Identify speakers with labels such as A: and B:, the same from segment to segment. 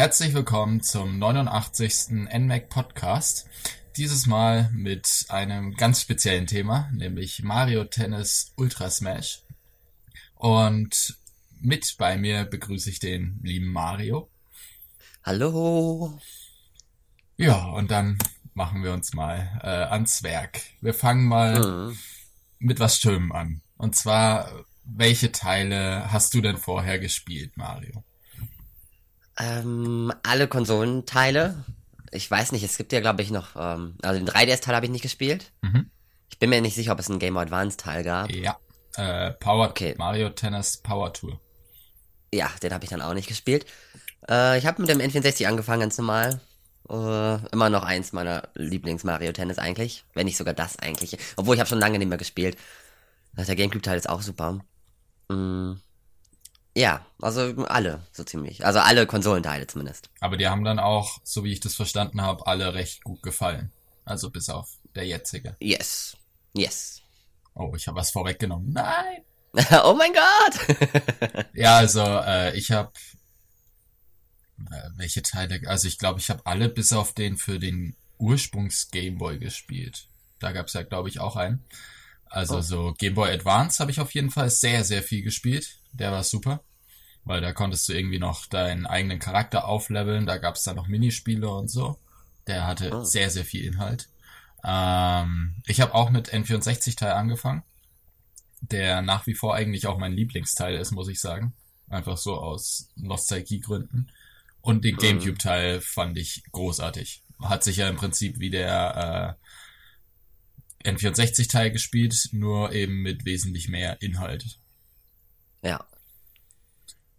A: Herzlich willkommen zum 89. NMAC Podcast. Dieses Mal mit einem ganz speziellen Thema, nämlich Mario Tennis Ultra Smash. Und mit bei mir begrüße ich den lieben Mario.
B: Hallo.
A: Ja, und dann machen wir uns mal äh, ans Werk. Wir fangen mal mhm. mit was Schönem an. Und zwar, welche Teile hast du denn vorher gespielt, Mario?
B: Ähm, alle Konsolenteile. Ich weiß nicht, es gibt ja, glaube ich, noch, ähm, also den 3DS-Teil habe ich nicht gespielt. Mhm. Ich bin mir nicht sicher, ob es einen Game Advance-Teil gab.
A: Ja. Äh, Power, okay. Mario Tennis Power Tour.
B: Ja, den habe ich dann auch nicht gespielt. Äh, ich habe mit dem N64 angefangen, ganz normal. Uh, immer noch eins meiner Lieblings-Mario-Tennis eigentlich. Wenn nicht sogar das eigentlich. Obwohl ich habe schon lange nicht mehr gespielt. Der Gamecube-Teil ist auch super. Mm, ja, also alle, so ziemlich. Also alle Konsolenteile zumindest.
A: Aber die haben dann auch, so wie ich das verstanden habe, alle recht gut gefallen. Also bis auf der jetzige.
B: Yes. Yes.
A: Oh, ich habe was vorweggenommen. Nein!
B: oh mein Gott!
A: ja, also äh, ich habe äh, welche Teile? Also ich glaube, ich habe alle bis auf den für den Ursprungs Gameboy gespielt. Da gab es ja, glaube ich, auch einen. Also oh. so Game Boy Advance habe ich auf jeden Fall sehr, sehr viel gespielt. Der war super. Weil da konntest du irgendwie noch deinen eigenen Charakter aufleveln. Da gab es dann noch Minispiele und so. Der hatte oh. sehr, sehr viel Inhalt. Ähm, ich habe auch mit N64-Teil angefangen. Der nach wie vor eigentlich auch mein Lieblingsteil ist, muss ich sagen. Einfach so aus Nostalgiegründen. Und den mhm. Gamecube-Teil fand ich großartig. Hat sich ja im Prinzip wie der äh, N64-Teil gespielt, nur eben mit wesentlich mehr Inhalt.
B: Ja.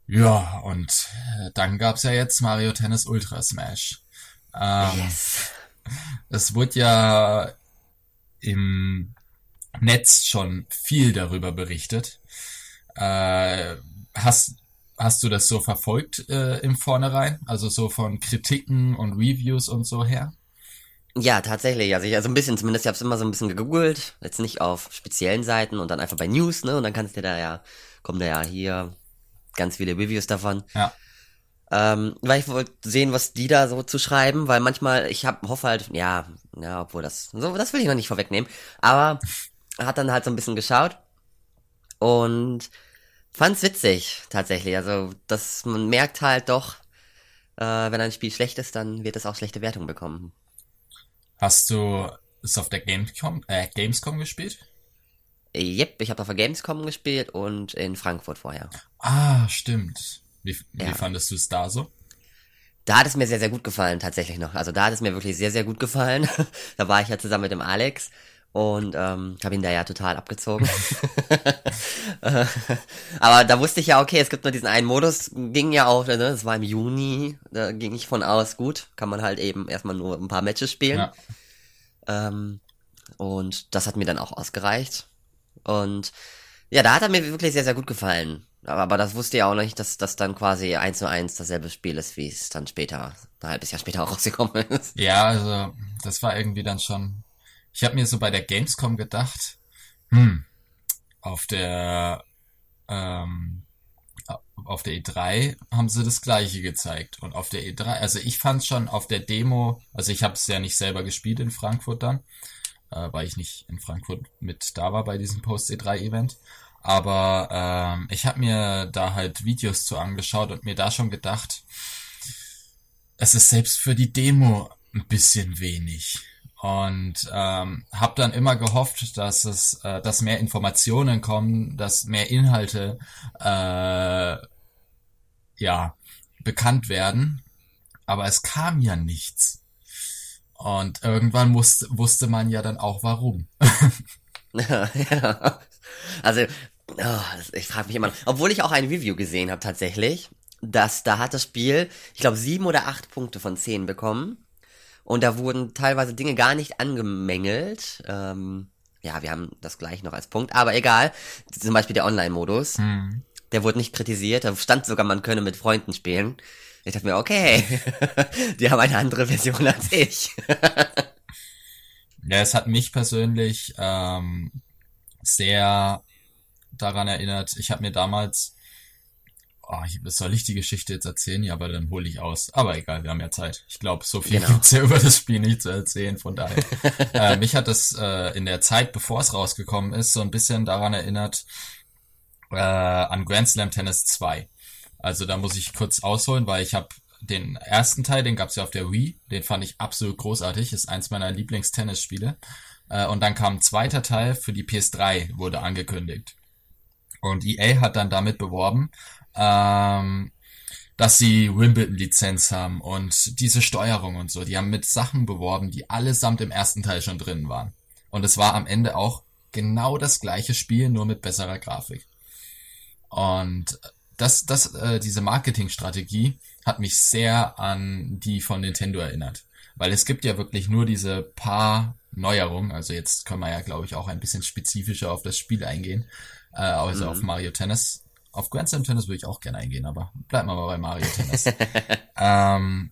A: Ja, und äh, dann gab's ja jetzt Mario Tennis Ultra Smash. Ähm, yes. Es wurde ja im Netz schon viel darüber berichtet. Äh, hast, Hast du das so verfolgt äh, im Vornherein? Also so von Kritiken und Reviews und so her?
B: Ja, tatsächlich. Also ich, also ein bisschen zumindest, ich habe es immer so ein bisschen gegoogelt, jetzt nicht auf speziellen Seiten und dann einfach bei News, ne? Und dann kannst du da ja, kommen da ja hier ganz viele Reviews davon.
A: Ja.
B: Ähm, weil ich wollte sehen, was die da so zu schreiben, weil manchmal, ich hab, hoffe halt, ja, ja, obwohl das, so, das will ich noch nicht vorwegnehmen, aber hat dann halt so ein bisschen geschaut und Fand's witzig, tatsächlich. Also, dass man merkt halt doch, äh, wenn ein Spiel schlecht ist, dann wird es auch schlechte Wertungen bekommen.
A: Hast du es auf der Gamescom, äh, Gamescom gespielt?
B: Yep, ich habe auf der Gamescom gespielt und in Frankfurt vorher.
A: Ah, stimmt. Wie, wie ja. fandest du es da so?
B: Da hat es mir sehr, sehr gut gefallen, tatsächlich noch. Also da hat es mir wirklich sehr, sehr gut gefallen. da war ich ja zusammen mit dem Alex und ähm, habe ihn da ja total abgezogen. Aber da wusste ich ja, okay, es gibt nur diesen einen Modus, ging ja auch, ne, das war im Juni, da ging ich von aus, gut, kann man halt eben erstmal nur ein paar Matches spielen. Ja. Ähm, und das hat mir dann auch ausgereicht. Und ja, da hat er mir wirklich sehr, sehr gut gefallen. Aber, aber das wusste ja auch nicht, dass das dann quasi eins zu eins dasselbe Spiel ist, wie es dann später, ein halbes Jahr später auch rausgekommen ist.
A: Ja, also das war irgendwie dann schon ich habe mir so bei der Gamescom gedacht, hm, auf der ähm, auf der E3 haben sie das gleiche gezeigt. Und auf der E3, also ich fand schon auf der Demo, also ich habe es ja nicht selber gespielt in Frankfurt dann, äh, weil ich nicht in Frankfurt mit da war bei diesem Post E3 Event, aber ähm, ich habe mir da halt Videos zu angeschaut und mir da schon gedacht, es ist selbst für die Demo ein bisschen wenig und ähm, habe dann immer gehofft, dass es, äh, dass mehr Informationen kommen, dass mehr Inhalte äh, ja bekannt werden, aber es kam ja nichts. Und irgendwann musste, wusste man ja dann auch warum.
B: ja, Also, oh, ich frage mich immer, obwohl ich auch ein Review gesehen habe tatsächlich, dass da hat das Spiel, ich glaube, sieben oder acht Punkte von zehn bekommen. Und da wurden teilweise Dinge gar nicht angemängelt. Ähm, ja, wir haben das gleich noch als Punkt, aber egal. Zum Beispiel der Online-Modus. Hm. Der wurde nicht kritisiert. Da stand sogar, man könne mit Freunden spielen. Ich dachte mir, okay, die haben eine andere Version als ich.
A: ja, es hat mich persönlich ähm, sehr daran erinnert. Ich habe mir damals Oh, soll ich die Geschichte jetzt erzählen? Ja, aber dann hole ich aus. Aber egal, wir haben ja Zeit. Ich glaube, so viel
B: Genau.
A: gibt's ja über das Spiel nicht zu erzählen, von daher. äh, mich hat es äh, in der Zeit, bevor es rausgekommen ist, so ein bisschen daran erinnert, äh, an Grand Slam Tennis 2. Also da muss ich kurz ausholen, weil ich habe den ersten Teil, den gab's ja auf der Wii, den fand ich absolut großartig, ist eins meiner Lieblings-Tennisspiele. Äh, und dann kam ein zweiter Teil für die PS3, wurde angekündigt. Und EA hat dann damit beworben, ähm, dass sie Wimbledon-Lizenz haben und diese Steuerung und so. Die haben mit Sachen beworben, die allesamt im ersten Teil schon drin waren. Und es war am Ende auch genau das gleiche Spiel, nur mit besserer Grafik. Und das, das, äh, diese Marketingstrategie hat mich sehr an die von Nintendo erinnert. Weil es gibt ja wirklich nur diese paar Neuerungen. Also jetzt können wir ja, glaube ich, auch ein bisschen spezifischer auf das Spiel eingehen. Äh, also
B: Mhm.
A: auf Mario Tennis. Auf Grand Slam Tennis würde ich auch gerne eingehen, aber bleiben wir mal bei Mario Tennis. ähm,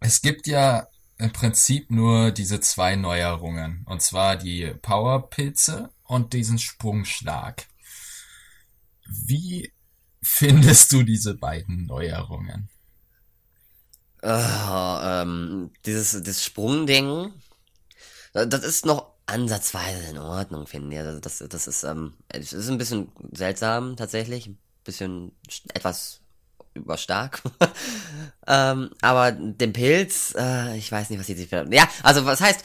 A: es gibt ja im Prinzip nur diese zwei Neuerungen. Und zwar die Powerpilze und diesen Sprungschlag. Wie findest du diese beiden Neuerungen?
B: Oh, ähm, dieses, dieses Sprungding, da- das ist noch ansatzweise in Ordnung, finde ich. Also das, das ist, ähm, es ist ein bisschen seltsam tatsächlich, ein bisschen etwas überstark. ähm, aber den Pilz, äh, ich weiß nicht, was die sich. Ja, also was heißt,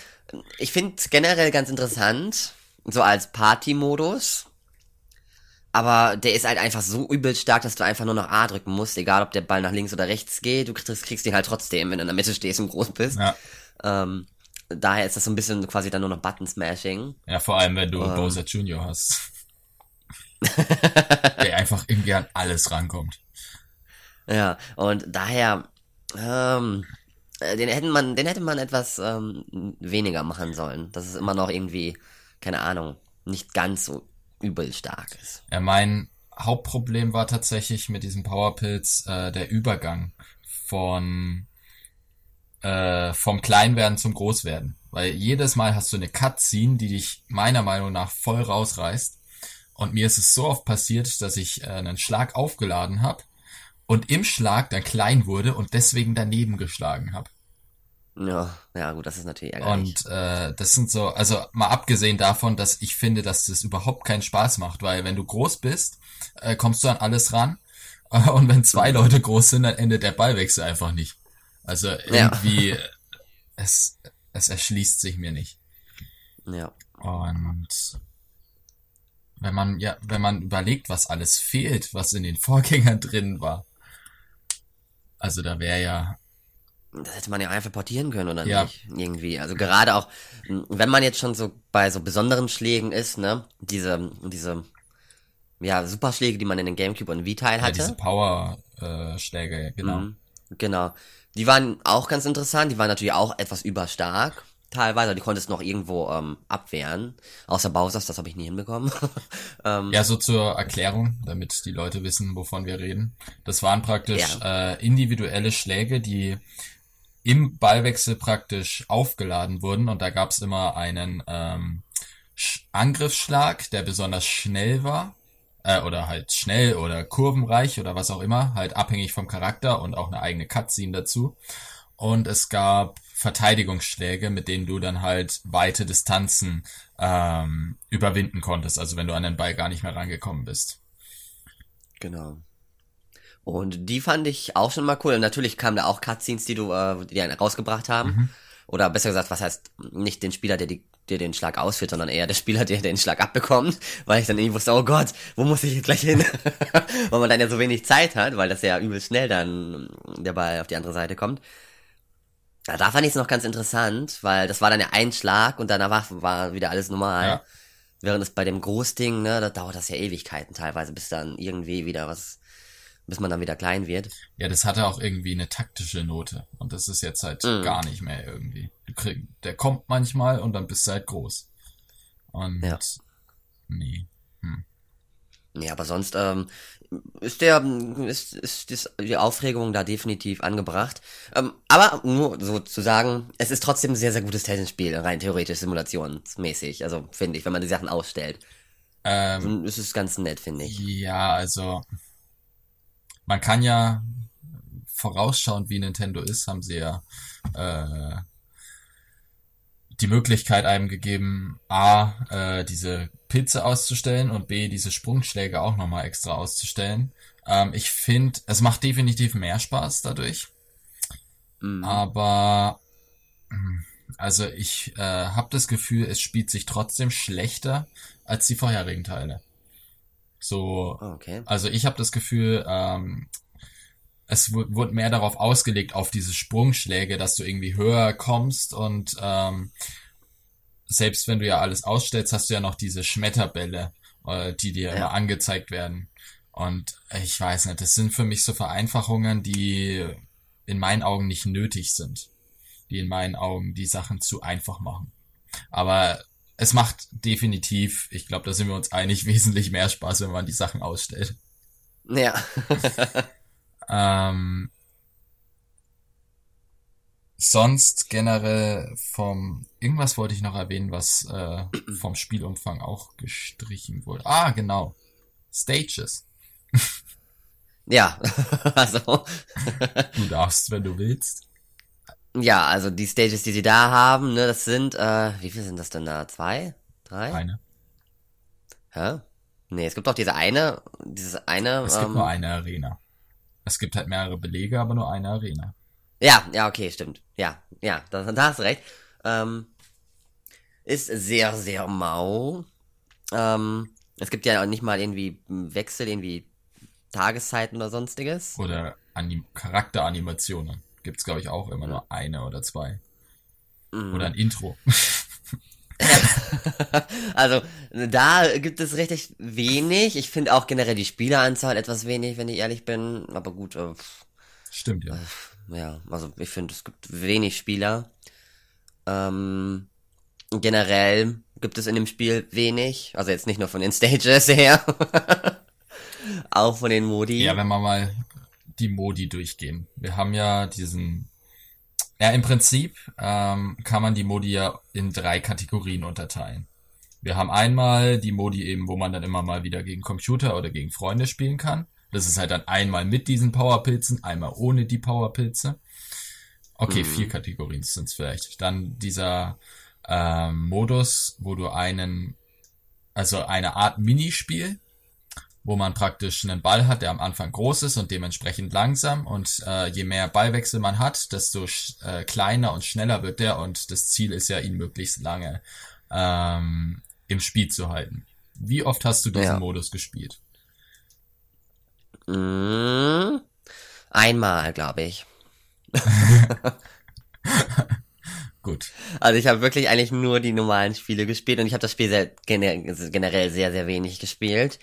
B: ich finde es generell ganz interessant, so als Party-Modus. Aber der ist halt einfach so übel stark, dass du einfach nur noch A drücken musst, egal ob der Ball nach links oder rechts geht, du kriegst, kriegst ihn halt trotzdem, wenn du in der Mitte stehst und groß bist.
A: Ja,
B: Ähm, daher ist das so ein bisschen quasi dann nur noch Button-Smashing.
A: ja vor allem, wenn du
B: Ähm.
A: Bowser Jr. hast. der einfach irgendwie an alles rankommt.
B: Ja, und daher, ähm, äh, den hätten man, den hätte man etwas ähm, weniger machen sollen. Dass es immer noch irgendwie, keine Ahnung, nicht ganz so übel stark ist.
A: Ja, mein Hauptproblem war tatsächlich mit diesem Powerpilz äh, der Übergang von äh, vom Kleinwerden zum Großwerden. Weil jedes Mal hast du eine Cutscene, die dich meiner Meinung nach voll rausreißt. Und mir ist es so oft passiert, dass ich äh, einen Schlag aufgeladen habe und im Schlag dann klein wurde und deswegen daneben geschlagen habe.
B: Ja, ja gut, das ist natürlich ärgerlich.
A: Und äh, das sind so, also mal abgesehen davon, dass ich finde, dass das überhaupt keinen Spaß macht, weil wenn du groß bist, äh, kommst du an alles ran. Und wenn zwei Leute groß sind, dann endet der Ballwechsel einfach nicht. Also irgendwie, es, es erschließt sich mir nicht.
B: ja.
A: Und wenn man, ja, wenn man überlegt, was alles fehlt, was in den Vorgängern drin war. Also da wäre ja,
B: Das hätte man ja einfach portieren können, oder
A: Ja.
B: nicht? Irgendwie. Also gerade auch, wenn man jetzt schon so bei so besonderen Schlägen ist, ne? Diese, diese, ja, Superschläge, die man in den Gamecube und Wii-Teil
A: ja
B: hatte.
A: diese Power-Schläge, genau.
B: Mhm, genau. Die waren auch ganz interessant, die waren natürlich auch etwas überstark. Teilweise, die konntest noch irgendwo ähm, abwehren. Außer Bowsers, das habe ich nie hinbekommen. ähm,
A: Ja, so zur Erklärung, damit die Leute wissen, wovon wir reden. Das waren praktisch äh, individuelle Schläge, die im Ballwechsel praktisch aufgeladen wurden und da gab's immer einen ähm, Sch- Angriffsschlag, der besonders schnell war, äh, oder halt schnell oder kurvenreich oder was auch immer, halt abhängig vom Charakter und auch eine eigene Cutscene dazu. Und es gab Verteidigungsschläge, mit denen du dann halt weite Distanzen ähm, überwinden konntest, also wenn du an den Ball gar nicht mehr rangekommen bist.
B: Genau. Und die fand ich auch schon mal cool. Und natürlich kamen da auch Cutscenes, die du, äh, die einen rausgebracht haben.
A: Mhm.
B: Oder besser gesagt, was heißt nicht den Spieler, der, die, der den Schlag ausführt, sondern eher der Spieler, der den Schlag abbekommt. Weil ich dann irgendwie wusste, oh Gott, wo muss ich jetzt gleich hin? weil man dann ja so wenig Zeit hat, weil das ja übel schnell dann der Ball auf die andere Seite kommt. Ja, da fand ich es noch ganz interessant, weil das war dann ja ein Schlag und danach war, war wieder alles normal.
A: Ja.
B: Während es bei dem Großding, ne, da dauert das ja Ewigkeiten teilweise, bis dann irgendwie wieder was, bis man dann wieder klein wird.
A: Ja, das hatte auch irgendwie eine taktische Note. Und das ist jetzt halt
B: Mhm.
A: gar nicht mehr irgendwie. Krieg, der kommt manchmal und dann bist du halt groß. Und
B: Ja.
A: nee.
B: Nee, aber sonst ähm, ist der ist, ist, ist die Aufregung da definitiv angebracht. Ähm, aber nur so zu sagen, es ist trotzdem ein sehr, sehr gutes Tennisspiel, rein theoretisch simulationsmäßig. Also finde ich, wenn man die Sachen ausstellt.
A: Ähm,
B: ist es ganz nett, finde ich.
A: ja, also man kann ja vorausschauend wie Nintendo ist, haben sie ja äh, die Möglichkeit einem gegeben, A, äh, diese Pilze auszustellen und B, diese Sprungschläge auch nochmal extra auszustellen. Ähm, ich finde, es macht definitiv mehr Spaß dadurch. Mhm. Aber also ich äh, habe das Gefühl, es spielt sich trotzdem schlechter als die vorherigen Teile. So,
B: okay.
A: also ich habe das Gefühl, ähm, es wurde mehr darauf ausgelegt, auf diese Sprungschläge, dass du irgendwie höher kommst und ähm, selbst wenn du ja alles ausstellst, hast du ja noch diese Schmetterbälle, äh, die dir ja. immer angezeigt werden. Und ich weiß nicht, das sind für mich so Vereinfachungen, die in meinen Augen nicht nötig sind. Die in meinen Augen die Sachen zu einfach machen. Aber es macht definitiv, ich glaube, da sind wir uns einig, wesentlich mehr Spaß, wenn man die Sachen ausstellt.
B: Ja.
A: Ähm, sonst generell vom irgendwas wollte ich noch erwähnen, was äh, vom Spielumfang auch gestrichen wurde. Ah, genau. Stages.
B: ja, also.
A: du darfst, wenn du willst.
B: Ja, also die Stages, die sie da haben, ne, das sind, äh, wie viel sind das denn da? Zwei? Drei?
A: Eine.
B: Hä? Nee, es gibt doch diese eine, dieses eine.
A: Es gibt ähm, nur eine Arena. Es gibt halt mehrere Belege, aber nur eine Arena.
B: Ja, ja, okay, stimmt. Ja, ja, da, da hast du recht. Ähm, ist sehr, sehr mau. Ähm, es gibt ja auch nicht mal irgendwie Wechsel, irgendwie Tageszeiten oder sonstiges.
A: Oder Anim Charakteranimationen. Gibt's, glaube ich, auch immer nur eine oder zwei. Mhm. Oder ein Intro.
B: also, da gibt es richtig wenig. Ich finde auch generell die Spieleranzahl etwas wenig, wenn ich ehrlich bin. Aber gut. Äh,
A: Stimmt, ja.
B: Äh, ja, also ich finde, es gibt wenig Spieler. Ähm, generell gibt es in dem Spiel wenig. Also jetzt nicht nur von den Stages her. auch von den Modi.
A: Ja, wenn wir mal die Modi durchgehen. Wir haben ja diesen ja, im Prinzip ähm, kann man die Modi ja in drei Kategorien unterteilen. Wir haben einmal die Modi eben, wo man dann immer mal wieder gegen Computer oder gegen Freunde spielen kann. Das ist halt dann einmal mit diesen Powerpilzen, einmal ohne die Powerpilze. Okay, mhm. vier Kategorien sind es vielleicht. Dann dieser ähm, Modus, wo du einen, also eine Art Minispiel, wo man praktisch einen Ball hat, der am Anfang groß ist und dementsprechend langsam und äh, je mehr Ballwechsel man hat, desto äh, kleiner und schneller wird der und das Ziel ist ja, ihn möglichst lange ähm, im Spiel zu halten. Wie oft hast du diesen ja. Modus gespielt?
B: Mm, einmal, glaube ich.
A: Gut.
B: Also ich habe wirklich eigentlich nur die normalen Spiele gespielt und ich habe das Spiel sehr, generell sehr, sehr wenig gespielt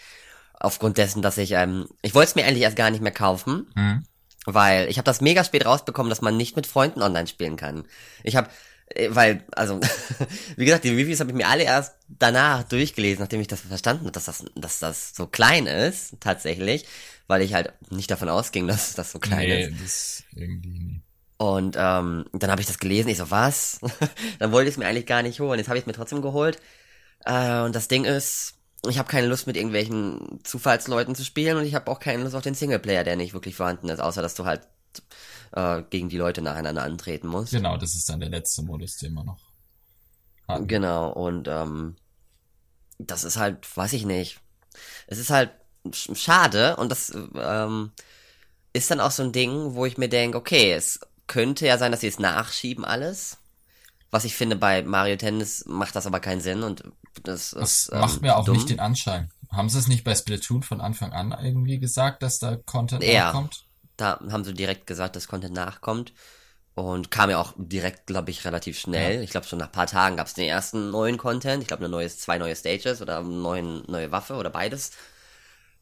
B: aufgrund dessen, dass ich, ähm, ich wollte es mir eigentlich erst gar nicht mehr kaufen, mhm. weil ich habe das mega spät rausbekommen, dass man nicht mit Freunden online spielen kann. Ich habe, äh, weil, also, wie gesagt, die Reviews habe ich mir alle erst danach durchgelesen, nachdem ich das verstanden habe, dass das, dass das so klein ist, tatsächlich, weil ich halt nicht davon ausging, dass das so klein nee, ist. Das irgendwie nie. Und ähm, dann habe ich das gelesen, ich so, was? dann wollte ich es mir eigentlich gar nicht holen. Jetzt habe ich es mir trotzdem geholt. Äh, und das Ding ist, ich habe keine Lust mit irgendwelchen Zufallsleuten zu spielen und ich habe auch keine Lust auf den Singleplayer, der nicht wirklich vorhanden ist, außer dass du halt äh, gegen die Leute nacheinander antreten musst.
A: Genau, das ist dann der letzte Modus, den wir noch
B: hatten. Genau, und ähm, das ist halt, weiß ich nicht. Es ist halt schade und das ähm, ist dann auch so ein Ding, wo ich mir denke, okay, es könnte ja sein, dass sie es nachschieben alles. Was ich finde, bei Mario Tennis macht das aber keinen Sinn und das, das
A: ähm, macht mir auch dumm. nicht den Anschein. Haben sie es nicht bei Splatoon von Anfang an irgendwie gesagt, dass da Content
B: ja, nachkommt? Da haben sie direkt gesagt, dass Content nachkommt. Und kam ja auch direkt, glaube ich, relativ schnell. Ja. Ich glaube, schon nach paar Tagen gab es den ersten neuen Content. Ich glaube, eine neue, zwei neue Stages oder eine neue, neue Waffe oder beides.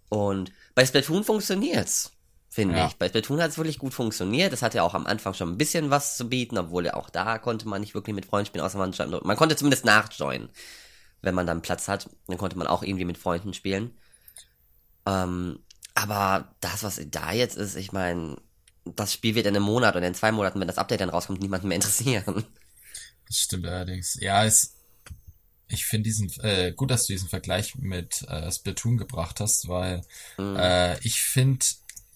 B: Und bei Splatoon funktioniert's finde ja. ich. Bei Splatoon hat es wirklich gut funktioniert. Es hatte ja auch am Anfang schon ein bisschen was zu bieten, obwohl ja auch da konnte man nicht wirklich mit Freunden spielen, außer man, man konnte zumindest nachjoinen. Wenn man dann Platz hat, dann konnte man auch irgendwie mit Freunden spielen. Ähm, aber das, was da jetzt ist, ich meine, das Spiel wird in einem Monat oder in zwei Monaten, wenn das Update dann rauskommt, niemanden mehr interessieren.
A: Das stimmt allerdings. Ja, es, ich finde diesen, äh, gut, dass du diesen Vergleich mit äh, Splatoon gebracht hast, weil mhm. äh, ich finde,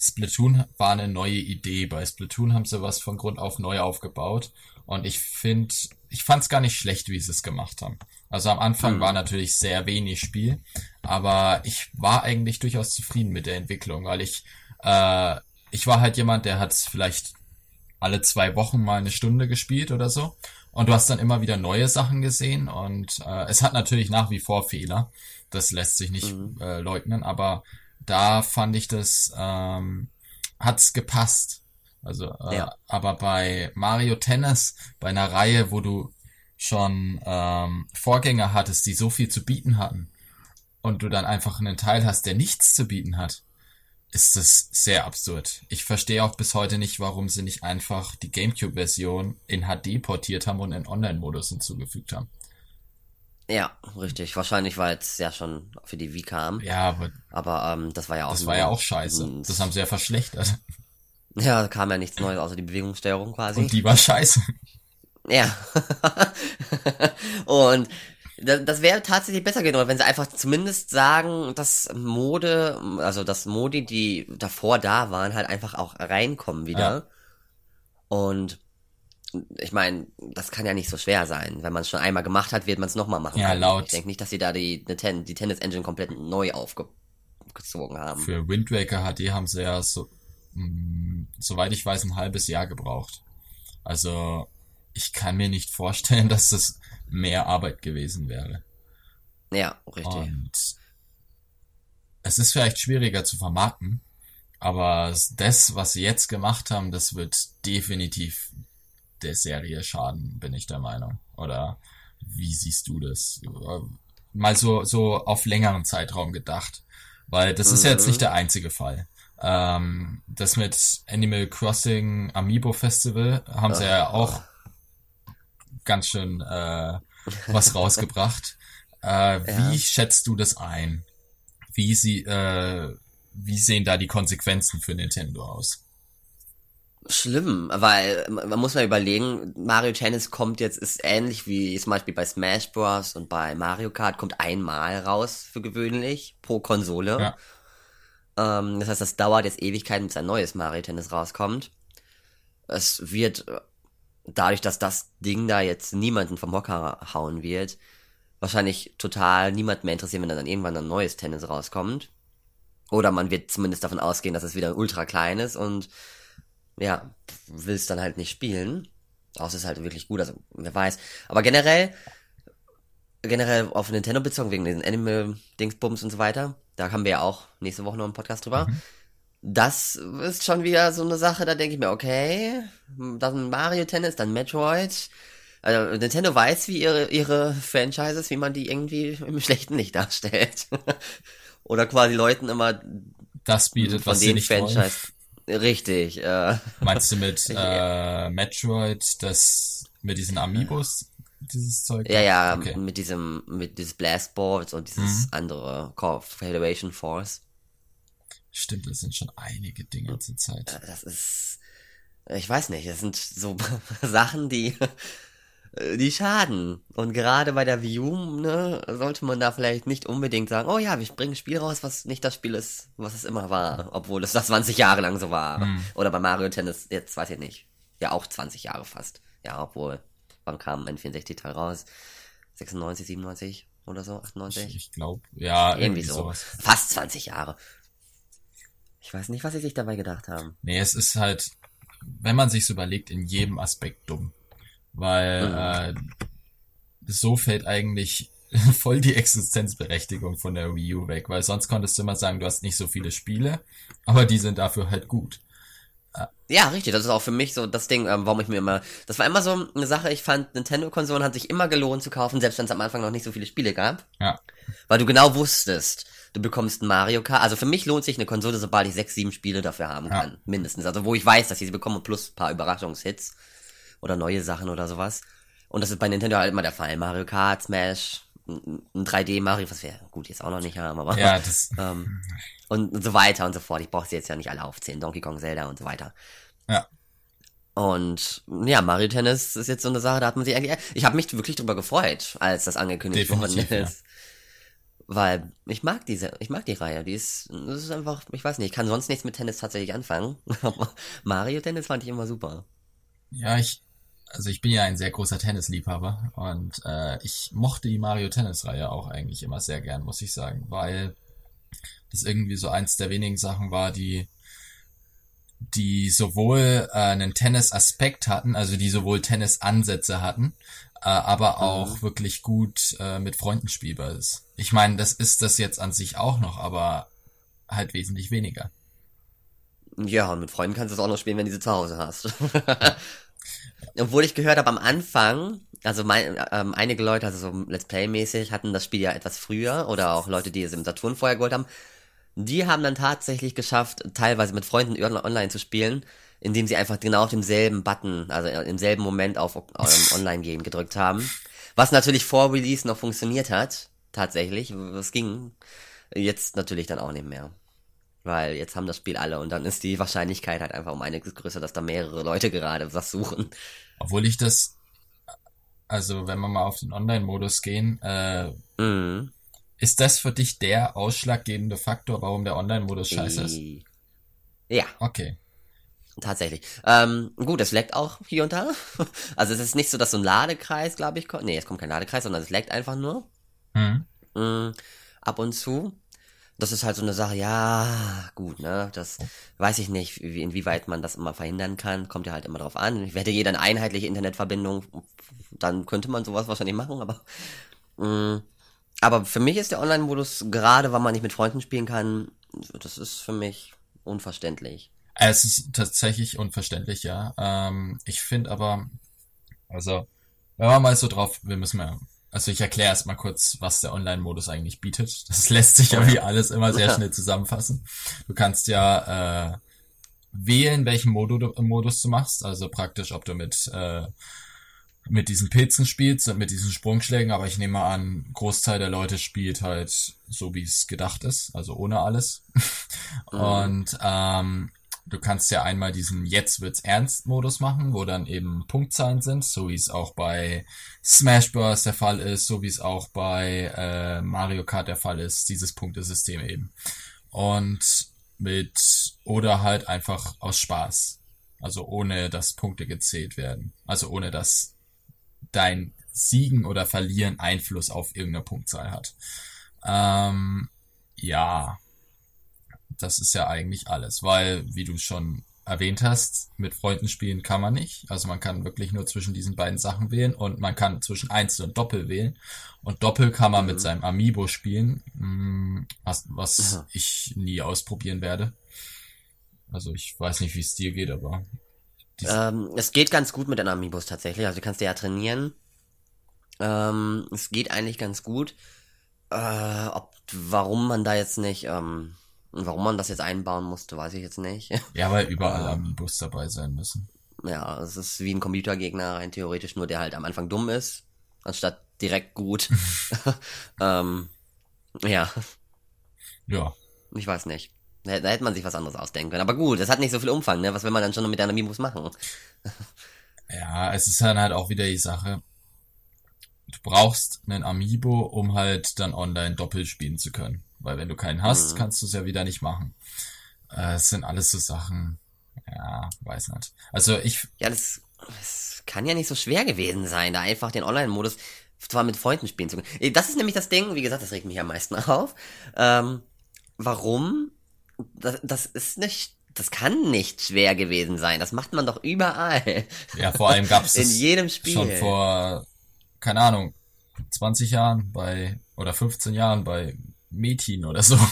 A: Splatoon war eine neue Idee. Bei Splatoon haben sie was von Grund auf neu aufgebaut. Und ich finde, ich fand es gar nicht schlecht, wie sie es gemacht haben. Also am Anfang mhm. war natürlich sehr wenig Spiel, aber ich war eigentlich durchaus zufrieden mit der Entwicklung, weil ich, äh, ich war halt jemand, der hat vielleicht alle zwei Wochen mal eine Stunde gespielt oder so. Und du hast dann immer wieder neue Sachen gesehen und äh, es hat natürlich nach wie vor Fehler. Das lässt sich nicht mhm. äh, leugnen, aber da fand ich das, ähm, hat's gepasst. Also, äh, ja. aber bei Mario Tennis, bei einer Reihe, wo du schon ähm, Vorgänger hattest, die so viel zu bieten hatten, und du dann einfach einen Teil hast, der nichts zu bieten hat, ist das sehr absurd. Ich verstehe auch bis heute nicht, warum sie nicht einfach die GameCube-Version in HD portiert haben und einen Online-Modus hinzugefügt haben.
B: Ja, richtig. Wahrscheinlich, weil es ja schon für die Wii kam.
A: Ja, aber,
B: aber ähm, das war ja auch.
A: Das war ja auch scheiße. Das haben sie ja verschlechtert.
B: Ja, kam ja nichts Neues außer die Bewegungssteuerung quasi.
A: Und die war scheiße.
B: Ja. und das, das wäre tatsächlich besser gewesen, wenn sie einfach zumindest sagen, dass Mode, also dass Modi, die davor da waren, halt einfach auch reinkommen wieder. Ja. Und ich meine, das kann ja nicht so schwer sein. Wenn man es schon einmal gemacht hat, wird man es nochmal machen.
A: Ja, können. laut.
B: Ich denke nicht, dass sie da die, die, Ten, die Tennis Engine komplett neu aufgezogen haben.
A: Für Wind Waker HD haben sie ja so, mh, mm, soweit ich weiß, ein halbes Jahr gebraucht. Also, ich kann mir nicht vorstellen, dass das mehr Arbeit gewesen wäre.
B: Ja, richtig.
A: Und es ist vielleicht schwieriger zu vermarkten, aber das, was sie jetzt gemacht haben, das wird definitiv der Serie schaden, bin ich der Meinung. Oder wie siehst du das? Mal so, so auf längeren Zeitraum gedacht. Weil das ist ja jetzt nicht der einzige Fall. Ähm, das mit Animal Crossing Amiibo Festival haben sie ja auch ganz schön äh, was rausgebracht. Äh, ja. Wie schätzt du das ein? Wie sie, äh, wie sehen da die Konsequenzen für Nintendo aus?
B: Schlimm, weil man muss mal überlegen, Mario Tennis kommt jetzt, ist ähnlich wie zum Beispiel bei Smash Bros. und bei Mario Kart, kommt einmal raus für gewöhnlich pro Konsole. Ja. Ähm, das heißt, das dauert jetzt Ewigkeiten, bis ein neues Mario Tennis rauskommt. Es wird dadurch, dass das Ding da jetzt niemanden vom Hocker hauen wird, wahrscheinlich total niemand mehr interessieren, wenn dann irgendwann ein neues Tennis rauskommt. Oder man wird zumindest davon ausgehen, dass es wieder ultra klein ist und ja, will es dann halt nicht spielen. Außer es ist halt wirklich gut, also wer weiß. Aber generell, generell auf Nintendo bezogen, wegen den Animal-Dingsbums und so weiter, da haben wir ja auch nächste Woche noch einen Podcast drüber. Mhm das ist schon wieder so eine Sache, da denke ich mir, okay, dann Mario Tennis, dann Metroid. Also Nintendo weiß, wie ihre, ihre Franchises, wie man die irgendwie im schlechten Licht darstellt. Oder quasi Leuten immer
A: das bietet, von was sie nicht Franchise.
B: Wollen. Richtig. Äh,
A: Meinst du mit äh, Metroid, das mit diesen Amiibos, dieses Zeug?
B: Ja, ja, okay. mit diesem, mit dieses Blastboards und dieses mhm. andere Call of Federation Force.
A: Stimmt, das sind schon einige Dinge zur Zeit.
B: Äh, das ist, ich weiß nicht, das sind so Sachen, die, die schaden. Und gerade bei der Wii U, ne, sollte man da vielleicht nicht unbedingt sagen, oh ja, wir bringen ein Spiel raus, was nicht das Spiel ist, was es immer war, obwohl es das 20 Jahre lang so war. Hm. Oder bei Mario Tennis, jetzt weiß ich nicht. Ja, auch 20 Jahre fast. Ja, obwohl, wann kam ein 64-Teil raus? 96, 97 oder so, 98?
A: Ich, ich glaube, ja,
B: irgendwie, irgendwie so. Sowas. Fast 20 Jahre. Ich weiß nicht, was sie sich dabei gedacht haben.
A: Nee, es ist halt, wenn man sich's überlegt, in jedem Aspekt dumm. Weil mhm. äh, so fällt eigentlich voll die Existenzberechtigung von der Wii U weg, weil sonst konntest du immer sagen, du hast nicht so viele Spiele, aber die sind dafür halt gut.
B: Ja, richtig. Das ist auch für mich so das Ding, ähm, warum ich mir immer. Das war immer so eine Sache. Ich fand, Nintendo-Konsolen hat sich immer gelohnt zu kaufen, selbst wenn es am Anfang noch nicht so viele Spiele gab.
A: Ja.
B: Weil du genau wusstest, du bekommst ein Mario Kart. Also für mich lohnt sich eine Konsole, sobald ich sechs, sieben Spiele dafür haben ja. kann. Mindestens. Also wo ich weiß, dass ich sie bekomme, plus paar Überraschungshits. Oder neue Sachen oder sowas. Und das ist bei Nintendo halt immer der Fall. Mario Kart, Smash, ein 3D Mario, was wir gut jetzt auch noch nicht haben, aber.
A: Ja, das.
B: Ähm, und so weiter und so fort. Ich brauche sie jetzt ja nicht alle aufzählen. Donkey Kong, Zelda und so weiter.
A: Ja.
B: Und ja, Mario Tennis ist jetzt so eine Sache, da hat man sich eigentlich. Ich habe mich wirklich drüber gefreut, als das angekündigt Definitiv, worden ist. Ja Weil ich mag diese, ich mag die Reihe. Die ist, das ist einfach, ich weiß nicht, ich kann sonst nichts mit Tennis tatsächlich anfangen. Aber Mario Tennis fand ich immer super.
A: Ja, ich, also ich bin ja ein sehr großer Tennisliebhaber und äh, ich mochte die Mario Tennis Reihe auch eigentlich immer sehr gern, muss ich sagen, weil das irgendwie so eins der wenigen Sachen war, die die sowohl äh, einen Tennis-Aspekt hatten, also die sowohl Tennis-Ansätze hatten, äh, aber
B: Mhm.
A: auch wirklich gut äh, mit Freunden spielbar ist. Ich meine, das ist das jetzt an sich auch noch, aber halt wesentlich weniger.
B: Ja, und mit Freunden kannst du es auch noch spielen, wenn du sie zu Hause hast. Obwohl ich gehört habe am Anfang, also mein, ähm, einige Leute, also so Let's Play-mäßig, hatten das Spiel ja etwas früher oder auch Leute, die es im Saturn vorher geholt haben, die haben dann tatsächlich geschafft, teilweise mit Freunden on- online zu spielen, indem sie einfach genau auf demselben Button, also im selben Moment auf ähm, Online gehen gedrückt haben. Was natürlich vor Release noch funktioniert hat, tatsächlich, es ging jetzt natürlich dann auch nicht mehr. Weil jetzt haben das Spiel alle und dann ist die Wahrscheinlichkeit halt einfach um einiges größer, dass da mehrere Leute gerade was suchen.
A: Obwohl ich das, also wenn wir mal auf den Online-Modus gehen, äh,
B: Mhm.
A: ist das für dich der ausschlaggebende Faktor, warum der Online-Modus scheiße ist?
B: Ja,
A: Okay.
B: tatsächlich. Ähm, gut, es leckt auch hier und da. Also es ist nicht so, dass so ein Ladekreis, glaube ich, kommt. Nee, es kommt kein Ladekreis, sondern es leckt einfach nur.
A: Hm.
B: Mm, ab und zu. Das ist halt so eine Sache, ja, gut, ne, das weiß ich nicht, wie, inwieweit man das immer verhindern kann, kommt ja halt immer drauf an. Hätte jeder eine einheitliche Internetverbindung, dann könnte man sowas wahrscheinlich machen, aber, mm, aber für mich ist der Online-Modus, gerade weil man nicht mit Freunden spielen kann, das ist für mich unverständlich.
A: Es ist tatsächlich unverständlich, ja. Ähm, ich finde aber, also, wenn wir mal so drauf, wir müssen mal, also ich erkläre erst mal kurz, was der Online-Modus eigentlich bietet. Das lässt sich ja wie alles immer sehr schnell zusammenfassen. Du kannst ja äh, wählen, welchen Modu du, Modus du machst, also praktisch, ob du mit äh, mit diesen Pilzen spielst und mit diesen Sprungschlägen, aber ich nehme an, Großteil der Leute spielt halt so, wie es gedacht ist, also ohne alles. Und ähm, du kannst ja einmal diesen Jetzt wird's ernst Modus machen, wo dann eben Punktzahlen sind, so wie es auch bei Smash Bros. der Fall ist, so wie es auch bei äh, Mario Kart der Fall ist, dieses Punktesystem eben. Und mit oder halt einfach aus Spaß. Also ohne dass Punkte gezählt werden. Also ohne dass dein Siegen oder Verlieren Einfluss auf irgendeine Punktzahl hat. Ähm, ja, das ist ja eigentlich alles, weil, wie du schon erwähnt hast, mit Freunden spielen kann man nicht. Also man kann wirklich nur zwischen diesen beiden Sachen wählen und man kann zwischen Einzel und Doppel wählen. Und Doppel kann man mit seinem Amiibo spielen, mm, was, was ich nie ausprobieren werde. Also ich weiß nicht, wie es dir geht, aber
B: Ähm, es geht ganz gut mit den Amiibos tatsächlich. Also du kannst ja trainieren. Ähm, es geht eigentlich ganz gut. Äh, ob, warum man da jetzt nicht, ähm, warum man das jetzt einbauen musste, weiß ich jetzt nicht.
A: ja, weil überall
B: Ah.
A: Amiibos dabei sein müssen.
B: ja, es ist wie ein Computergegner rein theoretisch, nur der halt am Anfang dumm ist, anstatt direkt gut. ähm, ja,
A: Ja,
B: ich weiß nicht. Da, da hätte man sich was anderes ausdenken können. Aber gut, es hat nicht so viel Umfang, ne? Was will man dann schon mit den Amiibos machen?
A: Ja, es ist dann halt auch wieder die Sache. Du brauchst einen Amiibo, um halt dann online doppelt spielen zu können. Weil wenn du keinen hast,
B: Mhm.
A: kannst du es ja wieder nicht machen. Äh, Es sind alles so Sachen. Ja, weiß nicht. Also ich,
B: Ja, das, das kann ja nicht so schwer gewesen sein, da einfach den Online-Modus zwar mit Freunden spielen zu können. Eh, Das ist nämlich das Ding, wie gesagt, das regt mich am meisten auf. Ähm, warum? Das, das ist nicht, das kann nicht schwer gewesen sein. Das macht man doch überall.
A: ja, vor allem gab es
B: In jedem Spiel.
A: schon vor, keine Ahnung, 20 Jahren bei, oder 15 Jahren bei Metin oder so.